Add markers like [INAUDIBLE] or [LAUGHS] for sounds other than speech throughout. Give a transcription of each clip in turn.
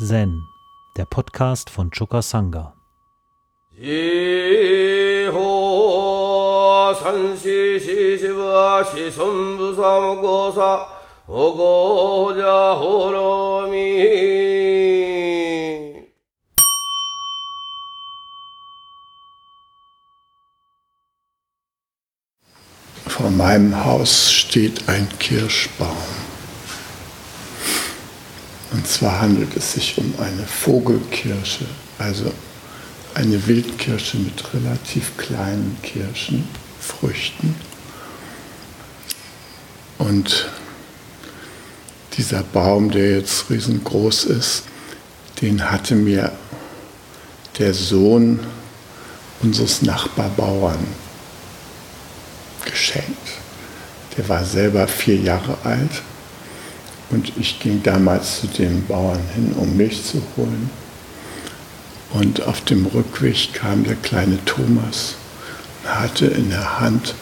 Zen, der Podcast von Choka Sangha. Vor meinem Haus steht ein Kirschbaum. Zwar handelt es sich um eine Vogelkirsche, also eine Wildkirsche mit relativ kleinen Kirschenfrüchten. Und dieser Baum, der jetzt riesengroß ist, den hatte mir der Sohn unseres Nachbarbauern geschenkt. Der war selber vier Jahre alt und ich ging damals zu den Bauern hin, um Milch zu holen. Und auf dem Rückweg kam der kleine Thomas und hatte in der Hand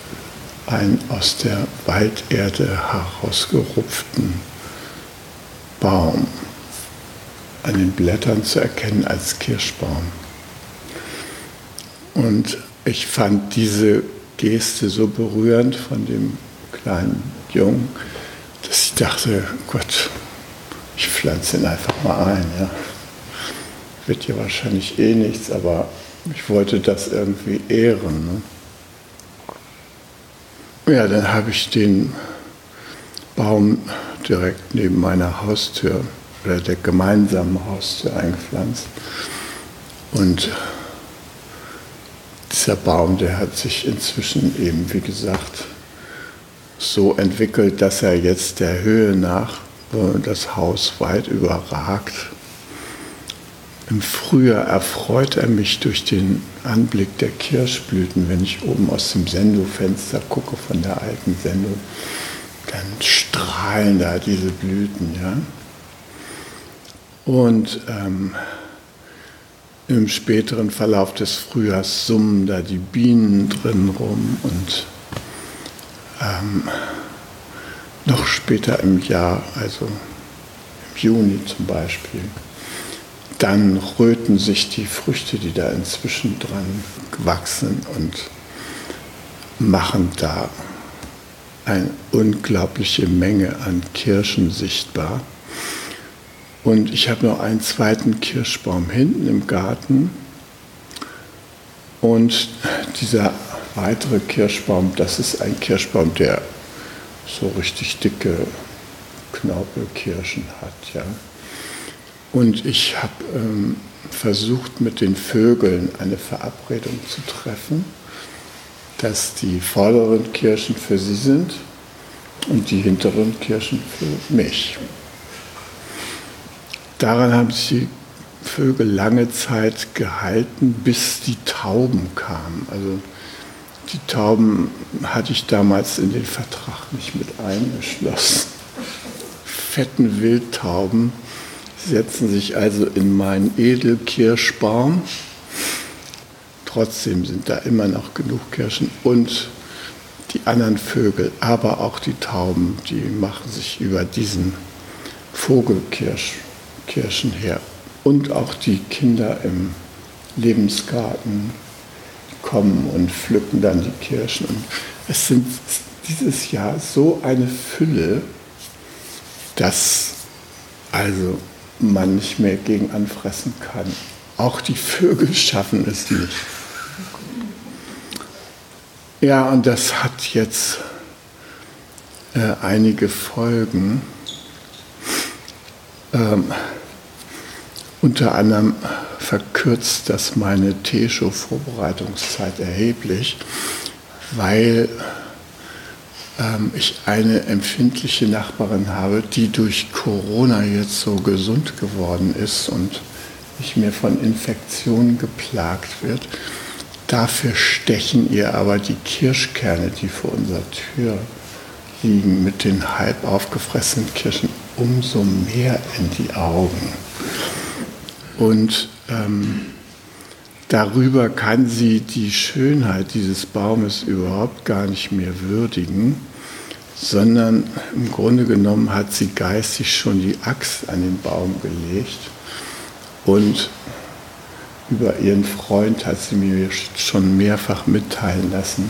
einen aus der Walderde herausgerupften Baum, an den Blättern zu erkennen als Kirschbaum. Und ich fand diese Geste so berührend von dem kleinen Jungen, dass ich dachte, Gott, ich pflanze ihn einfach mal ein. Ja. Wird ja wahrscheinlich eh nichts, aber ich wollte das irgendwie ehren. Ne? Ja, dann habe ich den Baum direkt neben meiner Haustür oder der gemeinsamen Haustür eingepflanzt. Und dieser Baum, der hat sich inzwischen eben, wie gesagt, so entwickelt, dass er jetzt der Höhe nach das Haus weit überragt. Im Frühjahr erfreut er mich durch den Anblick der Kirschblüten, wenn ich oben aus dem Sendofenster gucke von der alten Sendung. Dann strahlen da diese Blüten, ja. Und ähm, im späteren Verlauf des Frühjahrs summen da die Bienen drin rum und ähm, noch später im Jahr, also im Juni zum Beispiel, dann röten sich die Früchte, die da inzwischen dran gewachsen und machen da eine unglaubliche Menge an Kirschen sichtbar. Und ich habe noch einen zweiten Kirschbaum hinten im Garten. Und dieser weitere Kirschbaum, das ist ein Kirschbaum, der so richtig dicke Knorpelkirschen hat. Ja. Und ich habe ähm, versucht, mit den Vögeln eine Verabredung zu treffen, dass die vorderen Kirschen für sie sind und die hinteren Kirschen für mich. Daran haben sich die Vögel lange Zeit gehalten, bis die Tauben kamen. Also die Tauben hatte ich damals in den Vertrag nicht mit eingeschlossen. Fetten Wildtauben setzen sich also in meinen Edelkirschbaum. Trotzdem sind da immer noch genug Kirschen und die anderen Vögel, aber auch die Tauben, die machen sich über diesen Vogelkirschen her. Und auch die Kinder im Lebensgarten kommen und pflücken dann die Kirschen. Und es sind dieses Jahr so eine Fülle, dass also man nicht mehr gegen anfressen kann. Auch die Vögel schaffen es nicht. Ja, und das hat jetzt äh, einige Folgen. Ähm, unter anderem verkürzt das meine Teeshow-Vorbereitungszeit erheblich, weil ähm, ich eine empfindliche Nachbarin habe, die durch Corona jetzt so gesund geworden ist und nicht mehr von Infektionen geplagt wird. Dafür stechen ihr aber die Kirschkerne, die vor unserer Tür liegen, mit den halb aufgefressenen Kirschen umso mehr in die Augen. Und ähm, darüber kann sie die Schönheit dieses Baumes überhaupt gar nicht mehr würdigen, sondern im Grunde genommen hat sie geistig schon die Axt an den Baum gelegt Und über ihren Freund hat sie mir schon mehrfach mitteilen lassen,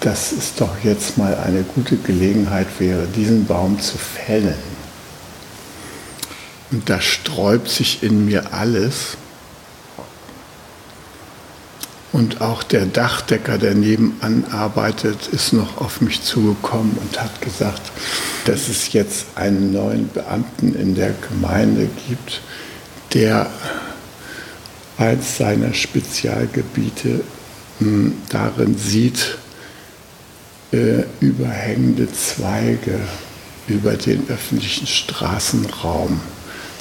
dass es doch jetzt mal eine gute Gelegenheit wäre, diesen Baum zu fällen. Und da sträubt sich in mir alles. Und auch der Dachdecker, der nebenan arbeitet, ist noch auf mich zugekommen und hat gesagt, dass es jetzt einen neuen Beamten in der Gemeinde gibt, der eins seiner Spezialgebiete mh, hm, darin sieht, äh, überhängende Zweige über den öffentlichen Straßenraum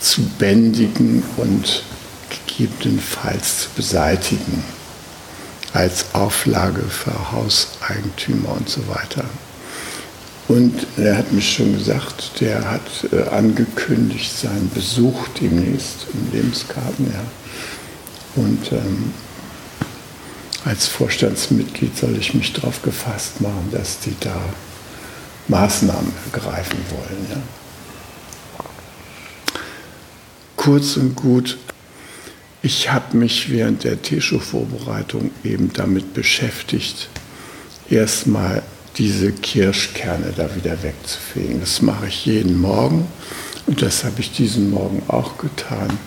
zu bändigen und gegebenenfalls zu beseitigen als Auflage für Hauseigentümer und so weiter. Und er hat mich schon gesagt, der hat äh, angekündigt seinen Besuch demnächst im Lebensgarten. Ja. Und ähm, als Vorstandsmitglied soll ich mich darauf gefasst machen, dass die da Maßnahmen ergreifen wollen. Ja. Kurz und gut, ich habe mich während der Tesho-Vorbereitung eben damit beschäftigt, erstmal diese Kirschkerne da wieder wegzufegen. Das mache ich jeden Morgen und das habe ich diesen Morgen auch getan,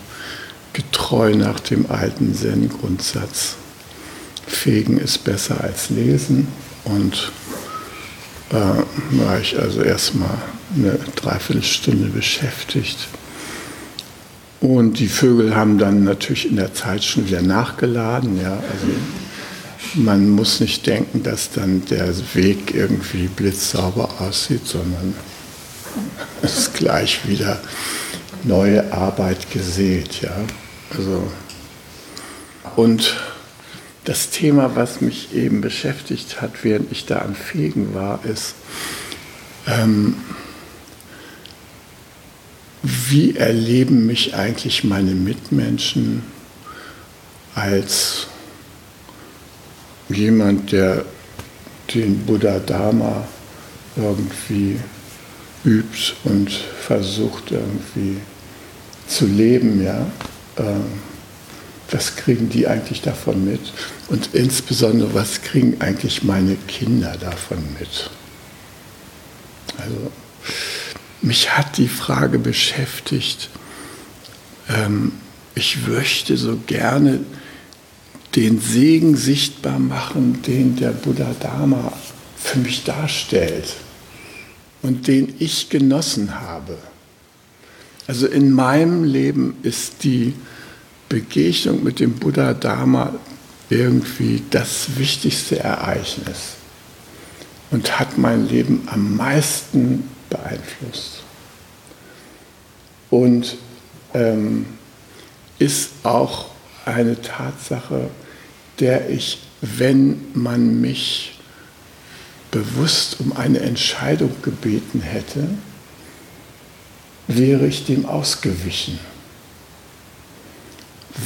getreu nach dem alten Zen-Grundsatz. Fegen ist besser als lesen und äh, war ich also erstmal eine Dreiviertelstunde beschäftigt und die Vögel haben dann natürlich in der Zeit schon wieder nachgeladen. Ja. Also man muss nicht denken, dass dann der Weg irgendwie blitzsauber aussieht, sondern [LAUGHS] es ist gleich wieder neue Arbeit gesät. Ja. Also, und das Thema, was mich eben beschäftigt hat, während ich da am Fegen war, ist, ähm, wie erleben mich eigentlich meine Mitmenschen als jemand, der den Buddha Dharma irgendwie übt und versucht irgendwie zu leben, ja. Ähm, was kriegen die eigentlich davon mit? Und insbesondere, was kriegen eigentlich meine Kinder davon mit? Also, mich hat die Frage beschäftigt, ähm, ich möchte so gerne den Segen sichtbar machen, den der Buddha Dharma für mich darstellt und den ich genossen habe. Also in meinem Leben ist die Begegnung mit dem Buddha Dharma irgendwie das wichtigste Ereignis und hat mein Leben am meisten beeinflusst. Und ähm, ist auch eine Tatsache, der ich, wenn man mich bewusst um eine Entscheidung gebeten hätte, wäre ich dem ausgewichen,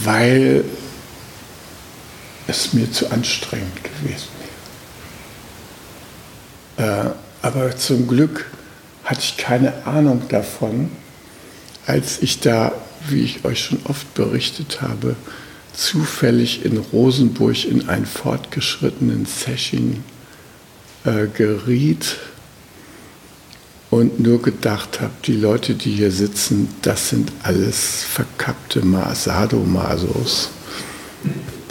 weil es mir zu anstrengend gewesen wäre. Äh, aber zum Glück hatte ich keine Ahnung davon, als ich da, wie ich euch schon oft berichtet habe, zufällig in Rosenburg in einen fortgeschrittenen Session äh, geriet und nur gedacht habe, die Leute, die hier sitzen, das sind alles verkappte Sadomasos.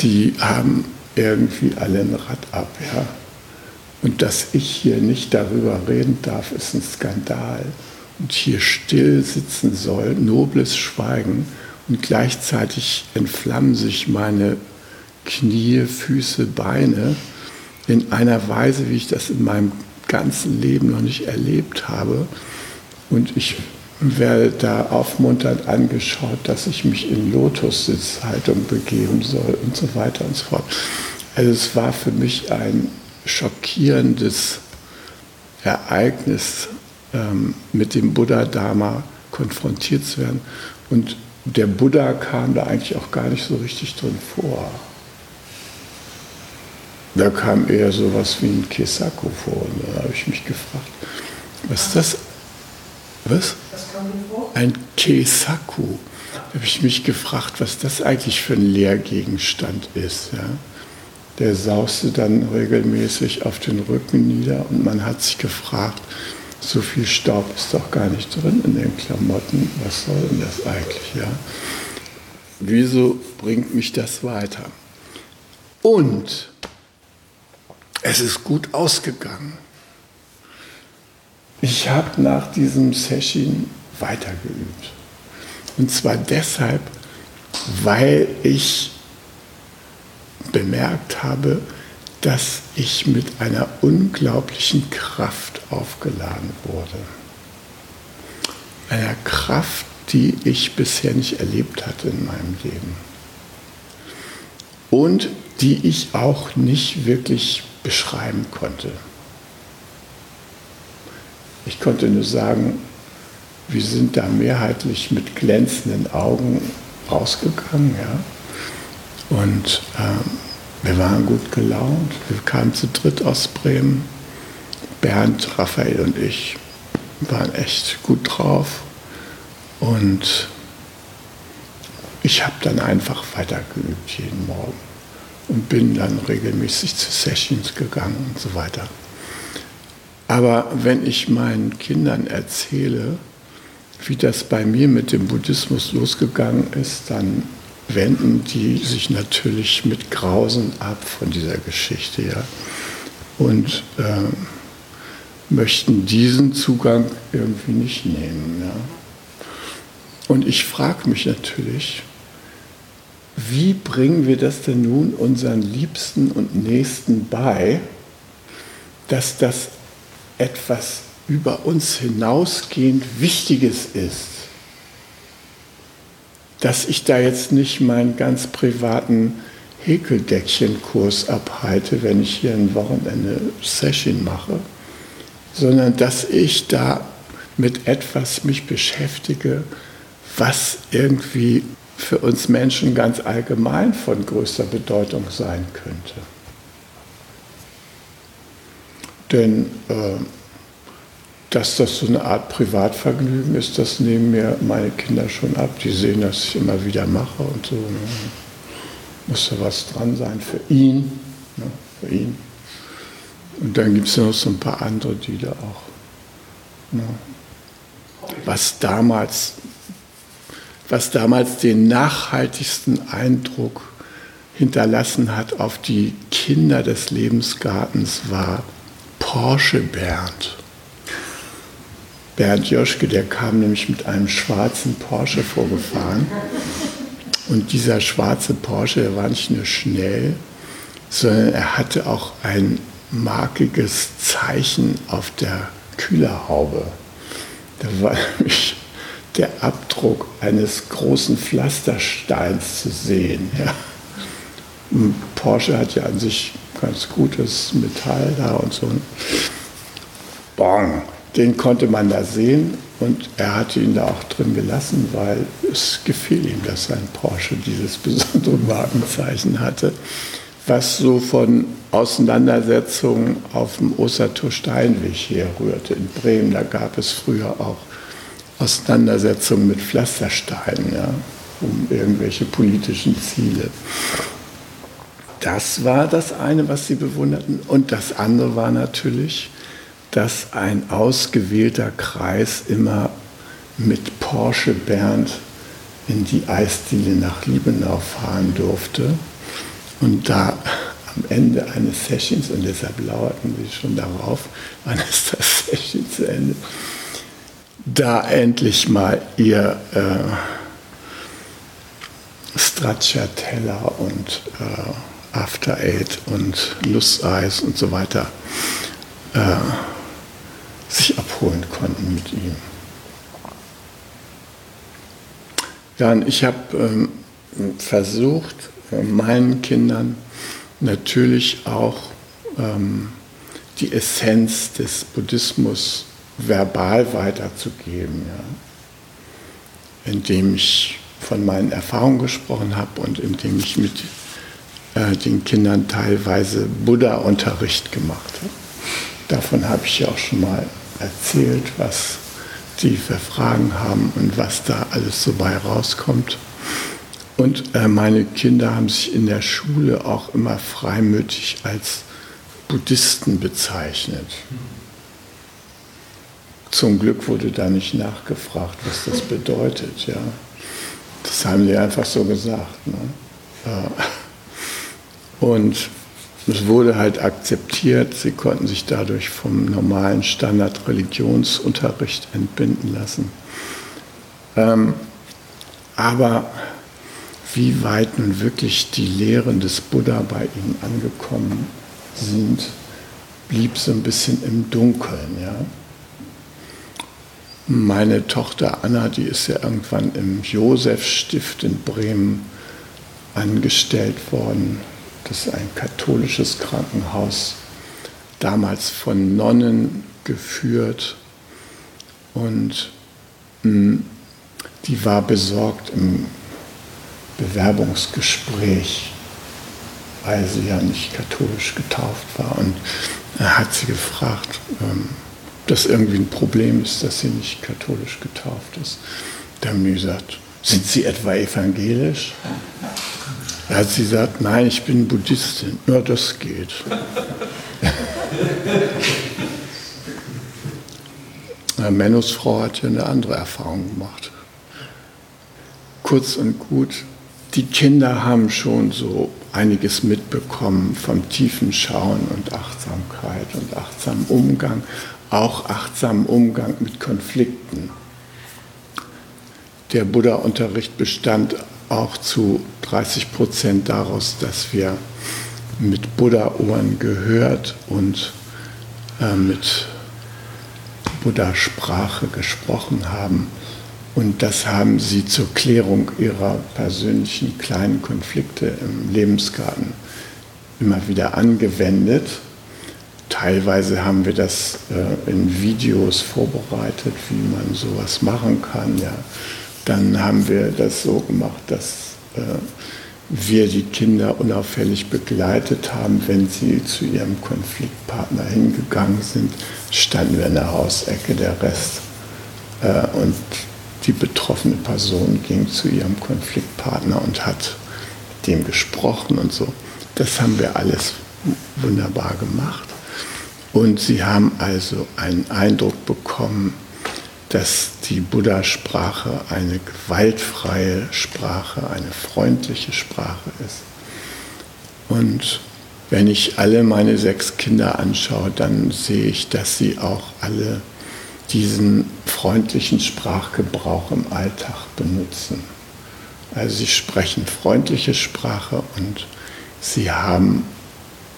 Die haben irgendwie alle ein Rad ab, ja. Und dass ich hier nicht darüber reden darf, ist ein Skandal. Und hier still sitzen soll, nobles Schweigen. Und gleichzeitig entflammen sich meine Knie, Füße, Beine in einer Weise, wie ich das in meinem ganzen Leben noch nicht erlebt habe. Und ich werde da aufmunternd angeschaut, dass ich mich in Lotussitzhaltung begeben soll und so weiter und so fort. Also es war für mich ein schockierendes Ereignis, ähm, mit dem Buddha-Dharma konfrontiert zu werden. Und der Buddha kam da eigentlich auch gar nicht so richtig drin vor. Da kam eher so was wie ein Kesaku vor. Und da habe ich mich gefragt, was ist das? Was? Ein Kesaku. habe ich mich gefragt, was das eigentlich für ein Lehrgegenstand ist. Ja. Der sauste dann regelmäßig auf den Rücken nieder und man hat sich gefragt, so viel Staub ist doch gar nicht drin in den Klamotten. Was soll denn das eigentlich? Ja? Wieso bringt mich das weiter? Und es ist gut ausgegangen. Ich habe nach diesem Session weitergeübt. Und zwar deshalb, weil ich bemerkt habe, dass ich mit einer unglaublichen Kraft aufgeladen wurde. Einer Kraft, die ich bisher nicht erlebt hatte in meinem Leben. Und die ich auch nicht wirklich beschreiben konnte. Ich konnte nur sagen, wir sind da mehrheitlich mit glänzenden Augen rausgegangen. Ja? Und ähm, wir waren gut gelaunt. Wir kamen zu dritt aus Bremen. Bernd, Raphael und ich waren echt gut drauf. Und ich habe dann einfach weitergeübt jeden Morgen und bin dann regelmäßig zu Sessions gegangen und so weiter. Aber wenn ich meinen Kindern erzähle, wie das bei mir mit dem Buddhismus losgegangen ist, dann wenden die sich natürlich mit Grausen ab von dieser Geschichte, ja. Und äh, möchten diesen Zugang irgendwie nicht nehmen, ja. Und ich frage mich natürlich, wie bringen wir das denn nun unseren Liebsten und Nächsten bei, dass das etwas über uns hinausgehend Wichtiges ist? Dass ich da jetzt nicht meinen ganz privaten Häkeldeckchenkurs abhalte, wenn ich hier ein Wochenende Session mache, sondern dass ich da mit etwas mich beschäftige, was irgendwie für uns Menschen ganz allgemein von größter Bedeutung sein könnte. Denn äh, dass das so eine Art Privatvergnügen ist, das nehmen mir meine Kinder schon ab. Die sehen, dass ich immer wieder mache und so. Ne? Muss da was dran sein für ihn. Ne? Für ihn. Und dann gibt es noch so ein paar andere, die da auch. Ne? Was damals, was damals den nachhaltigsten Eindruck hinterlassen hat auf die Kinder des Lebensgartens war Porsche Bernd. Bernd Joschke, der kam nämlich mit einem schwarzen Porsche vorgefahren. Und dieser schwarze Porsche, der war nicht nur schnell, sondern er hatte auch ein markiges Zeichen auf der Kühlerhaube. Da war nämlich der Abdruck eines großen Pflastersteins zu sehen. Ja. Porsche hat ja an sich ganz gutes Metall da und so. Bong, den konnte man da sehen und er hatte ihn da auch drin gelassen, weil es gefiel ihm, dass sein Porsche dieses [LAUGHS] besondere Markenzeichen hatte, was so von Auseinandersetzungen auf dem Ostertor Steinweg herrührte. In Bremen, da gab es früher auch Auseinandersetzungen mit Pflastersteinen, ja, um irgendwelche politischen Ziele. Das war das eine, was sie bewunderten. Und das andere war natürlich, dass ein ausgewählter Kreis immer mit Porsche Bernd in die Eisdiele nach Liebenau fahren durfte. Und da am Ende eines Sessions, und deshalb lauerten sie schon darauf, [LAUGHS] wann ist das Session zu Ende, da endlich mal ihr äh, Stracciatella und äh, After Eight und Nusseis und so weiter äh, abholen konnten mit ihm. Ja, und ich habe ähm, versucht, äh, meinen Kindern natürlich auch ähm, die Essenz des Buddhismus verbal weiterzugeben, ja. indem ich von meinen Erfahrungen gesprochen habe und indem ich mit äh, den Kindern teilweise Buddha-Unterricht gemacht habe. Davon habe ich ja auch schon mal erzählt, was die für Fragen haben und was da alles so bei rauskommt. Und äh, meine Kinder haben sich in der Schule auch immer freimütig als Buddhisten bezeichnet. Zum Glück wurde da nicht nachgefragt, was das bedeutet. Ja. Das haben sie einfach so gesagt. Ne? Und es wurde halt akzeptiert, sie konnten sich dadurch vom normalen Standard-Religionsunterricht entbinden lassen. Ähm, aber wie weit nun wirklich die Lehren des Buddha bei ihnen angekommen sind, blieb so ein bisschen im Dunkeln. Ja? Meine Tochter Anna, die ist ja irgendwann im Josefstift in Bremen angestellt worden. Das ist ein katholisches Krankenhaus, damals von Nonnen geführt. Und mh, hm, die war besorgt im Bewerbungsgespräch, weil sie ja nicht katholisch getauft war. Und er hat sie gefragt, ähm, das irgendwie ein Problem ist, dass sie nicht katholisch getauft ist. Haben die gesagt, sind Sie etwa evangelisch? Da hat sie gesagt, nein, ich bin Buddhistin. Ja, das geht. Mennos Frau hat ja eine andere Erfahrung gemacht. Kurz und gut, die Kinder haben schon so einiges mitbekommen vom tiefen Schauen und Achtsamkeit und achtsamen Umgang auch achtsamen Umgang mit Konflikten. Der Buddha-Unterricht bestand auch zu 30 Prozent daraus, dass wir mit Buddha-Ohren gehört und äh, mit Buddha-Sprache gesprochen haben. Und das haben sie zur Klärung ihrer persönlichen kleinen Konflikte im Lebensgarten immer wieder angewendet. Teilweise haben wir das äh, in Videos vorbereitet, wie man sowas machen kann. Ja. Dann haben wir das so gemacht, dass äh, wir die Kinder unauffällig begleitet haben, wenn sie zu ihrem Konfliktpartner hingegangen sind, standen wir in der Hausecke, der Rest äh, und die betroffene Person ging zu ihrem Konfliktpartner und hat mit dem gesprochen und so. Das haben wir alles wunderbar gemacht. Und sie haben also einen Eindruck bekommen, dass die Buddha-Sprache eine gewaltfreie Sprache, eine freundliche Sprache ist. Und wenn ich alle meine sechs Kinder anschaue, dann sehe ich, dass sie auch alle diesen freundlichen Sprachgebrauch im Alltag benutzen. Also sie sprechen freundliche Sprache und sie haben,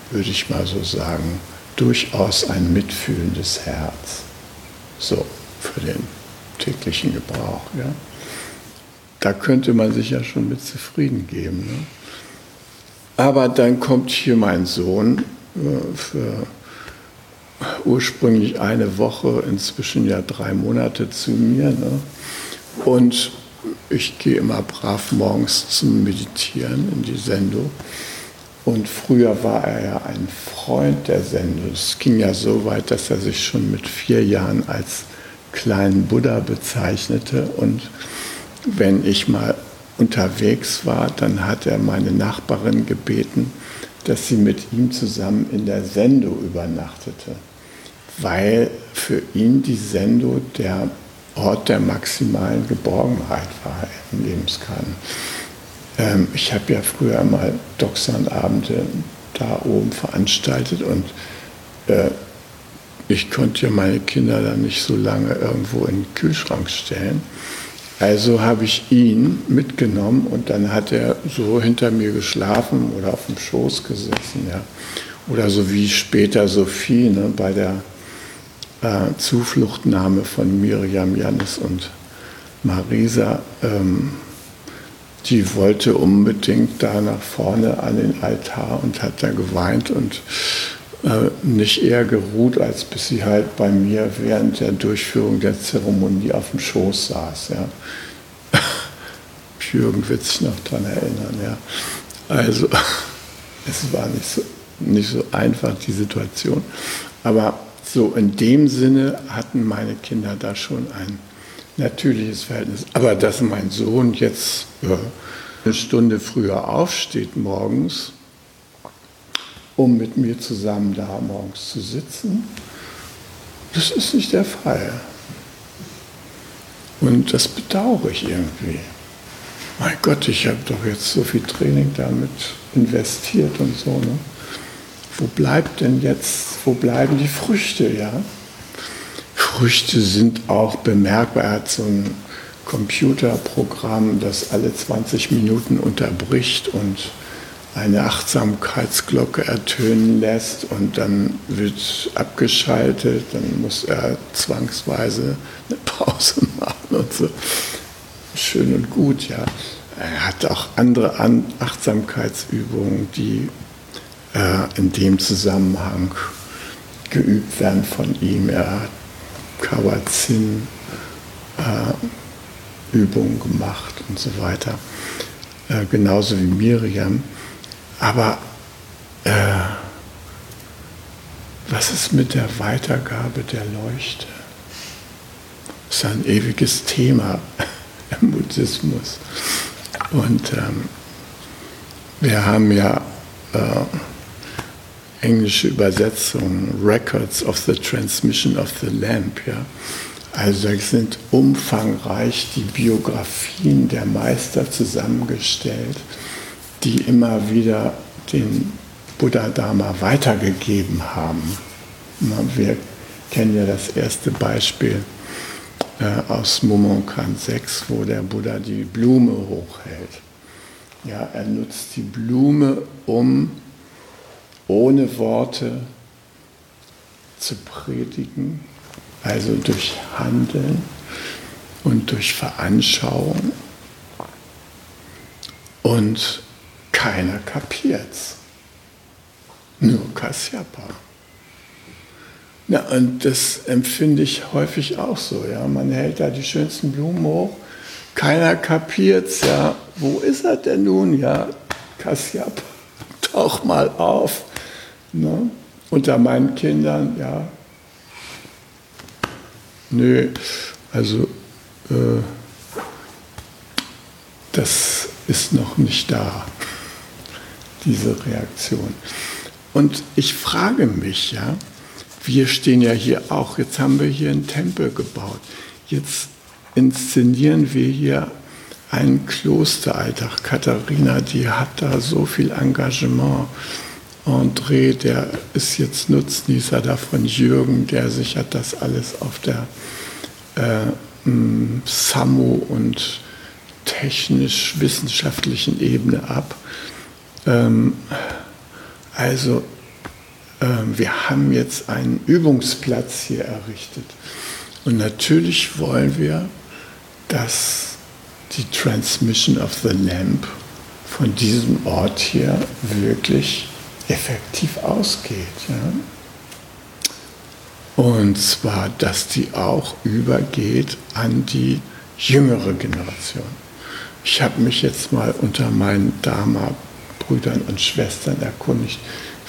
würde ich mal so sagen, durchaus ein mitfühlendes Herz. So, für den täglichen Gebrauch. Ja. Da könnte man sich ja schon mit zufrieden geben. Ne? Aber dann kommt hier mein Sohn äh, für ursprünglich eine Woche, inzwischen ja drei Monate zu mir. Ne? Und ich gehe immer brav morgens zum Meditieren in die Sendung. Und früher war er ja ein Freund der Sendung. Es ging ja so weit, dass er sich schon mit vier Jahren als kleinen Buddha bezeichnete. Und wenn ich mal unterwegs war, dann hat er meine Nachbarin gebeten, dass sie mit ihm zusammen in der Sendo übernachtete, weil für ihn die Sendo der Ort der maximalen Geborgenheit war im Lebensgarten. Ähm, ich habe ja früher mal Doxan-Abende da oben veranstaltet und äh, ich konnte ja meine Kinder dann nicht so lange irgendwo in den Kühlschrank stellen. Also habe ich ihn mitgenommen und dann hat er so hinter mir geschlafen oder auf dem Schoß gesessen. Ja. Oder so wie später Sophie ne, bei der äh, Zufluchtnahme von Miriam, Janis und Marisa. Ähm, die wollte unbedingt da nach vorne an den Altar und hat da geweint und nicht eher geruht, als bis sie halt bei mir während der Durchführung der Zeremonie auf dem Schoß saß. Ja. Jürgen wird sich noch daran erinnern. Ja. Also [LAUGHS] es war nicht so, nicht so einfach, die Situation. Aber So, in dem Sinne hatten meine Kinder da schon ein natürliches Verhältnis. Aber dass mein Sohn jetzt ja, eine Stunde früher aufsteht morgens, um mit mir zusammen da morgens zu sitzen, das ist nicht der Fall. Und das bedauere ich irgendwie. Mein Gott, ich habe doch jetzt so viel Training damit investiert und so. Ne? Wo bleibt denn jetzt, wo bleiben die Früchte, ja? Früchte sind auch bemerkbar. Er hat so ein Computerprogramm, das alle 20 Minuten unterbricht und eine Achtsamkeitsglocke ertönen lässt und dann wird abgeschaltet, dann muss er zwangsweise eine [LAUGHS] Pause machen und so. Schön und gut, ja. Er hat auch andere Achtsamkeitsübungen, die äh, in dem Zusammenhang geübt werden von ihm. Er hat Kabat-Zinn äh, gemacht und so weiter. Äh, genauso wie Miriam. Aber äh, was ist mit der Weitergabe der Leuchte? Das ist ein ewiges Thema [LAUGHS] im Buddhismus. Und ähm, wir haben ja äh, englische Übersetzung, Records of the Transmission of the Lamp. Ja. Also sind umfangreich die Biografien der Meister zusammengestellt, die immer wieder den Buddha Dharma weitergegeben haben. Wir kennen ja das erste Beispiel äh, aus Mumonkan 6, wo der Buddha die Blume hochhält. Ja, er nutzt die Blume, um ohne Worte zu predigen, also durch Handeln und durch Veranschauung. Und keiner kapiert's. Nur Kasyapa. Na, und das empfinde ich häufig auch so. Ja. Man hält da die schönsten Blumen hoch, keiner kapiert's. Ja. Wo ist er denn nun? Ja, Kasyapa, [LAUGHS] tauch mal auf. Ne? Unter meinen Kindern, ja. Nö, also äh, das ist noch nicht da, diese Reaktion. Und ich frage mich, ja, wir stehen ja hier auch, jetzt haben wir hier einen Tempel gebaut, jetzt inszenieren wir hier einen Klosteralltag. Katharina, die hat da so viel Engagement André, der ist jetzt Nutznießer davon, Jürgen, der sichert das alles auf der äh, SAMO und technisch-wissenschaftlichen Ebene ab. Ähm, also äh, wir haben jetzt einen Übungsplatz hier errichtet. Und natürlich wollen wir, dass die Transmission of the Lamp von diesem Ort hier wirklich effektiv ausgeht. Ja? Und zwar, dass die auch übergeht an die jüngere Generation. Ich habe mich jetzt mal unter meinen Dharma-Brüdern und Schwestern erkundigt,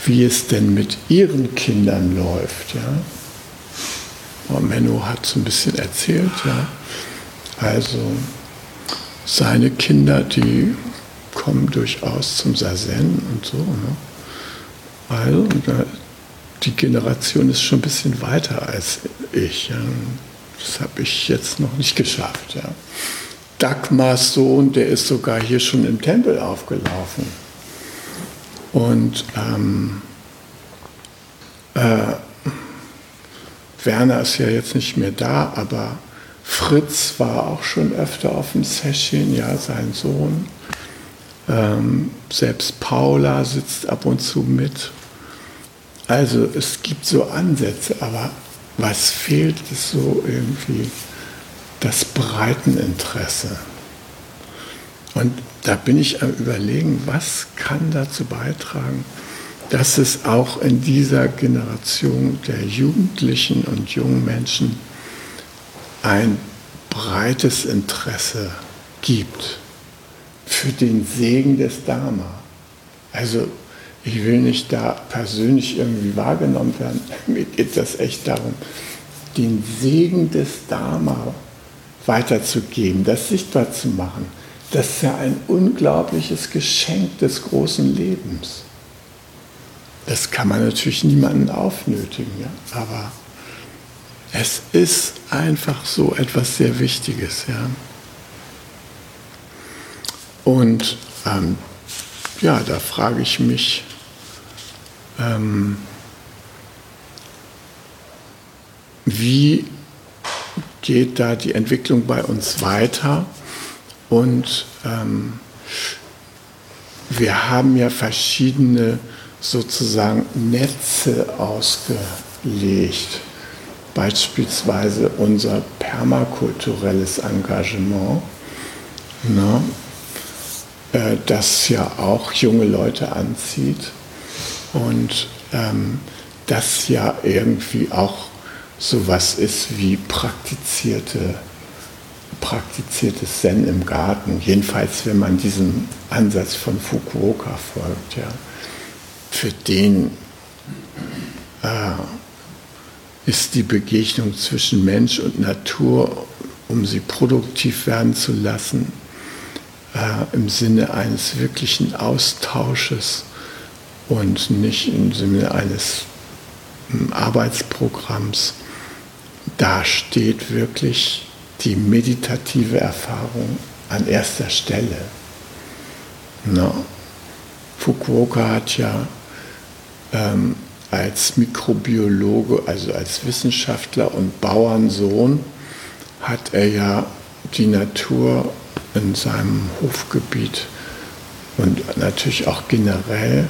wie es denn mit ihren Kindern läuft. Ja? Und Menno hat so ein bisschen erzählt, ja. Also seine Kinder, die kommen durchaus zum Sazen und so. Ne? Also, die Generation ist schon ein bisschen weiter als ich. Das habe ich jetzt noch nicht geschafft. Ja. Dagmars Sohn, der ist sogar hier schon im Tempel aufgelaufen. Und ähm, äh, Werner ist ja jetzt nicht mehr da, aber Fritz war auch schon öfter auf dem Session, ja, sein Sohn. Ähm, selbst Paula sitzt ab und zu mit. Also es gibt so Ansätze, aber was fehlt, ist so irgendwie das Breiteninteresse. Und da bin ich am Überlegen, was kann dazu beitragen, dass es auch in dieser Generation der Jugendlichen und jungen Menschen ein breites Interesse gibt für den Segen des Dharma. Also Ich will nicht da persönlich irgendwie wahrgenommen werden. [LAUGHS] Mir geht das echt darum, den Segen des Dharma weiterzugeben, das sichtbar zu machen. Das ist ja ein unglaubliches Geschenk des großen Lebens. Das kann man natürlich niemanden aufnötigen, ja? aber es ist einfach so etwas sehr Wichtiges. Ja? Und ähm, ja, da frage ich mich, ähm, wie geht da die Entwicklung bei uns weiter? Und ähm, wir haben ja verschiedene sozusagen Netze ausgelegt. Beispielsweise unser permakulturelles Engagement, ne, äh, das ja auch junge Leute anzieht und ähm, das ja irgendwie auch sowas ist wie praktizierte, praktiziertes Zen im Garten. Jedenfalls, wenn man diesem Ansatz von Fukuoka folgt. Ja. Für den äh, ist die Begegnung zwischen Mensch und Natur, um sie produktiv werden zu lassen, äh, im Sinne eines wirklichen Austausches und nicht im Sinne eines hm, Arbeitsprogramms da steht wirklich die meditative Erfahrung an erster Stelle. No. Fukuoka hat ja ähm, als Mikrobiologe, also als Wissenschaftler und Bauernsohn, hat er ja die Natur in seinem Hofgebiet und natürlich auch generell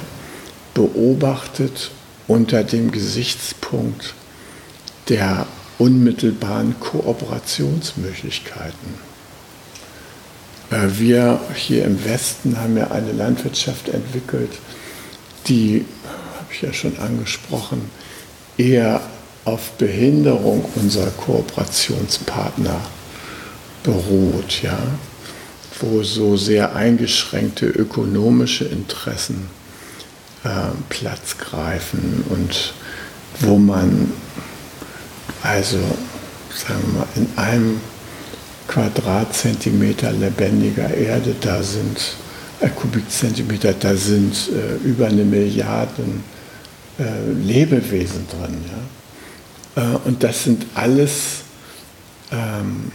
beobachtet unter dem Gesichtspunkt der unmittelbaren Kooperationsmöglichkeiten. Äh, wir hier im Westen haben ja eine Landwirtschaft entwickelt, die, habe ich ja schon angesprochen, eher auf Behinderung unserer Kooperationspartner beruht, ja, wo so sehr eingeschränkte ökonomische Interessen äh, Platz greifen und wo man also, sagen wir mal, in einem Quadratzentimeter lebendiger Erde, da sind äh, Kubikzentimeter, da sind äh, über eine Milliarde äh, Lebewesen drin. Ja? Äh, und das sind alles, ähm,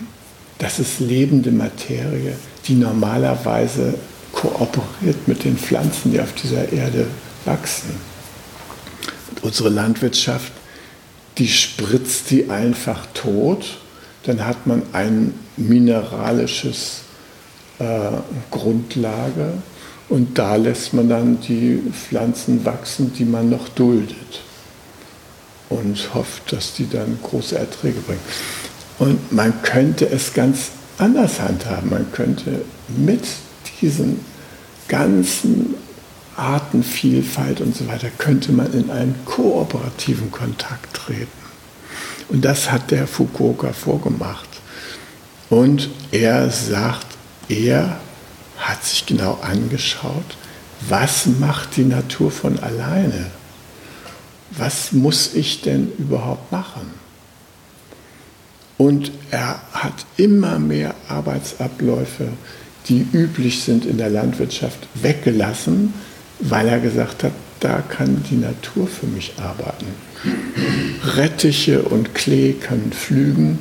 das ist lebende Materie, die normalerweise kooperiert mit den Pflanzen, die auf dieser Erde wachsen. Und unsere Landwirtschaft die spritzt die einfach tot, dann hat man ein mineralisches äh, Grundlage und da lässt man dann die Pflanzen wachsen, die man noch duldet und hofft, dass die dann große Erträge bringen. Und man könnte es ganz anders handhaben. Man könnte mit diesen ganzen Artenvielfalt und so weiter, könnte man in einen kooperativen Kontakt treten. Und das hat der Fukuoka vorgemacht. Und er sagt, er hat sich genau angeschaut, was macht die Natur von alleine? Was muss ich denn überhaupt machen? Und er hat immer mehr Arbeitsabläufe, die üblich sind in der Landwirtschaft, weggelassen, weil er gesagt hat, da kann die Natur für mich arbeiten. Rettiche und Klee können flügen,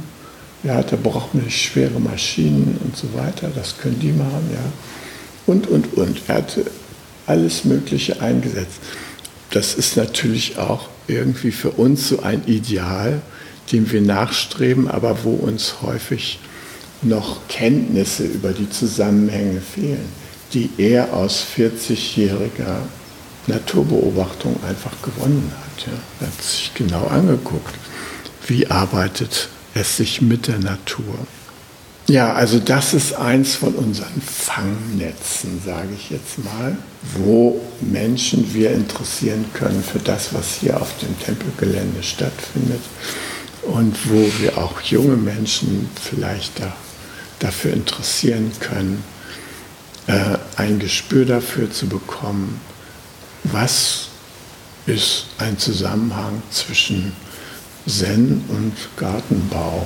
ja, da braucht man nicht schwere Maschinen und so weiter, das können die machen, ja. Und, und, und. Er hatte alles Mögliche eingesetzt. Das ist natürlich auch irgendwie für uns so ein Ideal, dem wir nachstreben, aber wo uns häufig noch Kenntnisse über die Zusammenhänge fehlen, die er aus 40-jähriger Naturbeobachtung einfach gewonnen hat. Ja. Er hat sich genau angeguckt, wie arbeitet es sich mit der Natur. Ja, also das ist eins von unseren Fangnetzen, sage ich jetzt mal, wo Menschen wir interessieren können für das, was hier auf dem Tempelgelände stattfindet und wo wir auch junge Menschen vielleicht da, dafür interessieren können, äh, ein Gespür dafür zu bekommen, was ist ein Zusammenhang zwischen Zen und Gartenbau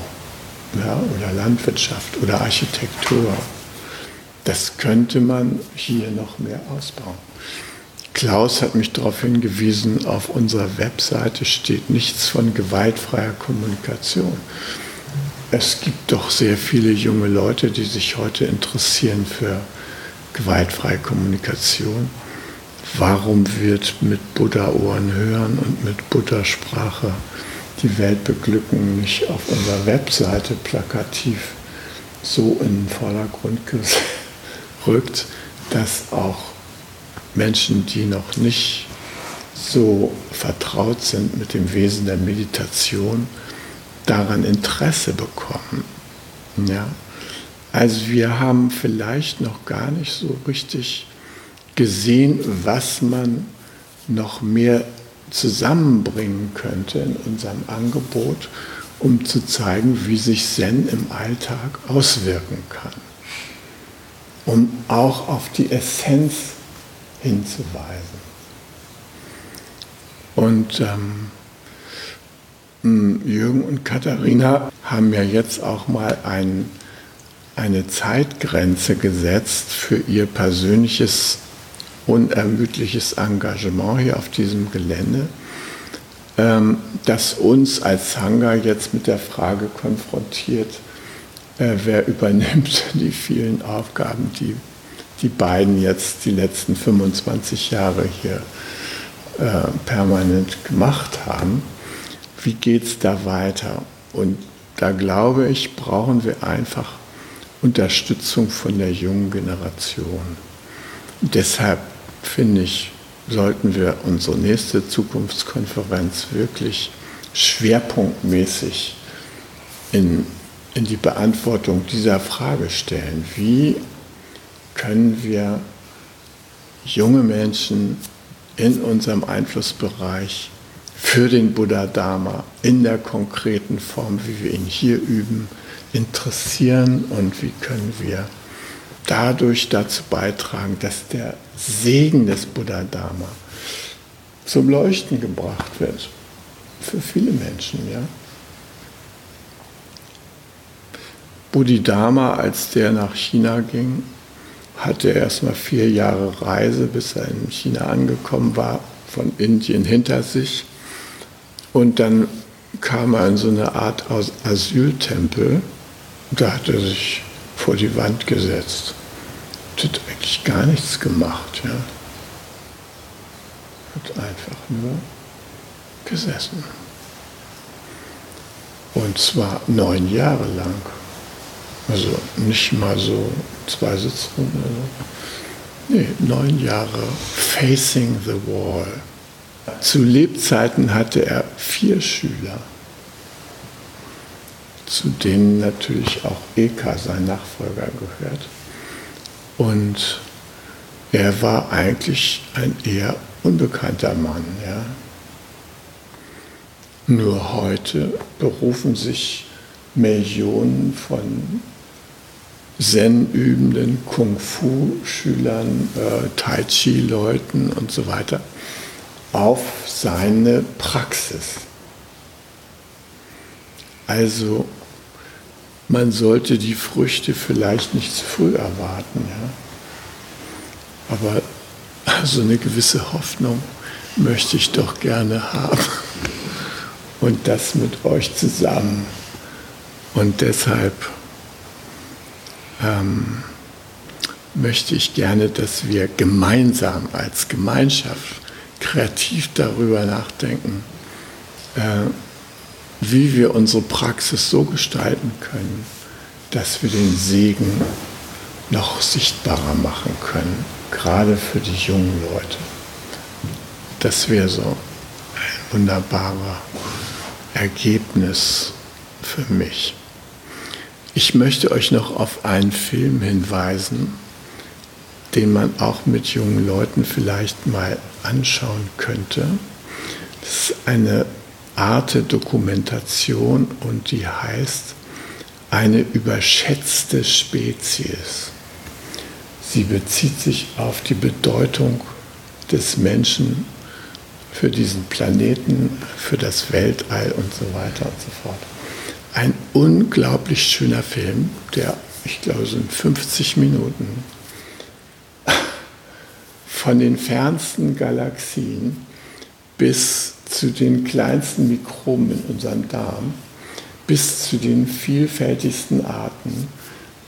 ja, oder Landwirtschaft oder Architektur. Das könnte man hier noch mehr ausbauen. Klaus hat mich darauf hingewiesen, auf unserer Webseite steht nichts von gewaltfreier Kommunikation. Es gibt doch sehr viele junge Leute, die sich heute interessieren für gewaltfreie Kommunikation. Warum wird mit Buddha-Ohren hören und mit Buddha-Sprache die Welt beglücken nicht auf unserer Webseite plakativ so in den Vordergrund gerückt, dass auch Menschen, die noch nicht so vertraut sind mit dem Wesen der Meditation, daran Interesse bekommen. Ja? Also wir haben vielleicht noch gar nicht so richtig gesehen, was man noch mehr zusammenbringen könnte in unserem Angebot, um zu zeigen, wie sich Zen im Alltag auswirken kann. Um auch auf die Essenz hinzuweisen. Und ähm, Jürgen und Katharina haben ja jetzt auch mal ein, eine Zeitgrenze gesetzt für ihr persönliches unermüdliches Engagement hier auf diesem Gelände, ähm, das uns als Sangha jetzt mit der Frage konfrontiert, äh, wer übernimmt [LAUGHS] die vielen Aufgaben, die die beiden jetzt die letzten 25 Jahre hier äh, permanent gemacht haben. Wie geht es da weiter? Und da glaube ich, brauchen wir einfach Unterstützung von der jungen Generation. Deshalb finde ich, sollten wir unsere nächste Zukunftskonferenz wirklich schwerpunktmäßig in, in die Beantwortung dieser Frage stellen. Wie können wir junge Menschen in unserem Einflussbereich für den Buddha Dharma in der konkreten Form, wie wir ihn hier üben, interessieren und wie können wir dadurch dazu beitragen, dass der Segen des Buddha Dharma zum Leuchten gebracht wird. Für viele Menschen, ja. Bodhidharma, als der nach China ging, hatte erstmal vier Jahre Reise, bis er in China angekommen war, von Indien hinter sich. Und dann kam er in so eine Art Asyltempel. Da hat er sich vor die Wand gesetzt hat eigentlich gar nichts gemacht. Ja. Hat einfach nur gesessen. Und zwar neun Jahre lang. Also nicht mal so zwei Sitzungen. Also, nee, neun Jahre facing the wall. Zu Lebzeiten hatte er vier Schüler, zu denen natürlich auch Eka, sein Nachfolger, gehört. Und er war eigentlich ein eher unbekannter Mann. Ja. Nur heute berufen sich Millionen von Zen-übenden, Kung-Fu-Schülern, äh, Tai Chi-Leuten und so weiter auf seine Praxis. Also man sollte die Früchte vielleicht nicht zu früh erwarten. Ja? Aber so eine gewisse Hoffnung möchte ich doch gerne haben. Und das mit euch zusammen. Und deshalb ähm, möchte ich gerne, dass wir gemeinsam als Gemeinschaft kreativ darüber nachdenken, äh, wie wir unsere Praxis so gestalten können, dass wir den Segen noch sichtbarer machen können, gerade für die jungen Leute. Das wäre so ein wunderbarer Ergebnis für mich. Ich möchte euch noch auf einen Film hinweisen, den man auch mit jungen Leuten vielleicht mal anschauen könnte. Das ist eine Arte-Dokumentation und die heißt Eine überschätzte Spezies. Sie bezieht sich auf die Bedeutung des Menschen für diesen Planeten, für das Weltall und so weiter und so fort. Ein unglaublich schöner Film, der, ich glaube, sind 50 Minuten von den fernsten Galaxien bis zu den kleinsten Mikroben in unserem Darm, bis zu den vielfältigsten Arten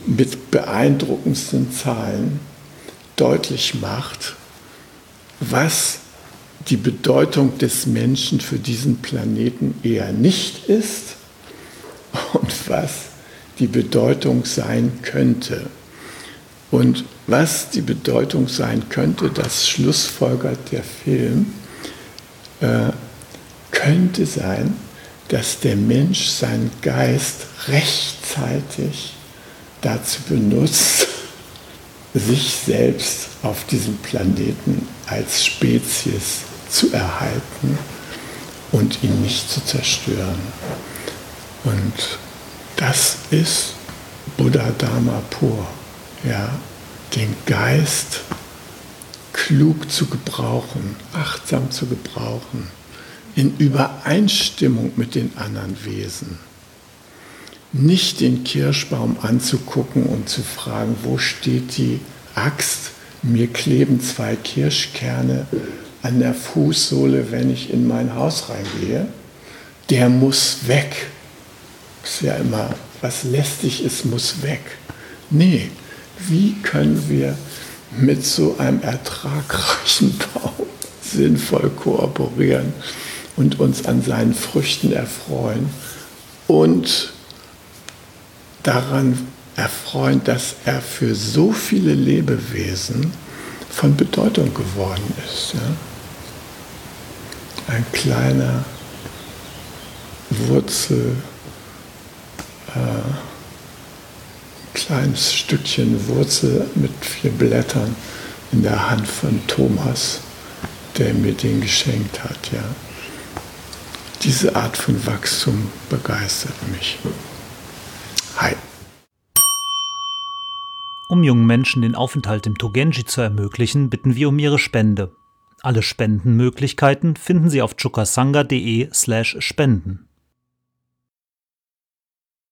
mit beeindruckendsten Zahlen deutlich macht, was die Bedeutung des Menschen für diesen Planeten eher nicht ist und was die Bedeutung sein könnte. Und was die Bedeutung sein könnte, das schlussfolgert der Film, äh, könnte sein, dass der Mensch seinen Geist rechtzeitig dazu benutzt, [LAUGHS] sich selbst auf diesem Planeten als Spezies zu erhalten und ihn nicht zu zerstören. Und das ist Buddha Dharma pur, ja, den Geist klug zu gebrauchen, achtsam zu gebrauchen, in Übereinstimmung mit den anderen Wesen. Nicht den Kirschbaum anzugucken und zu fragen, wo steht die Axt? Mir kleben zwei Kirschkerne an der Fußsohle, wenn ich in mein Haus reingehe. Der muss weg. Ist ja immer, was lästig ist, muss weg. Nee, wie können wir mit so einem ertragreichen Baum sinnvoll kooperieren und uns an seinen Früchten erfreuen und daran erfreuen, dass er für so viele Lebewesen von Bedeutung geworden ist. Ja? Ein kleiner Wurzel, äh, kleines Stückchen Wurzel mit vier Blättern in der Hand von Thomas, der mir den geschenkt hat. Ja. Diese Art von Wachstum begeistert mich. Hi. Um jungen Menschen den Aufenthalt im Togenji zu ermöglichen, bitten wir um ihre Spende. Alle Spendenmöglichkeiten finden Sie auf chukasanga.de/spenden.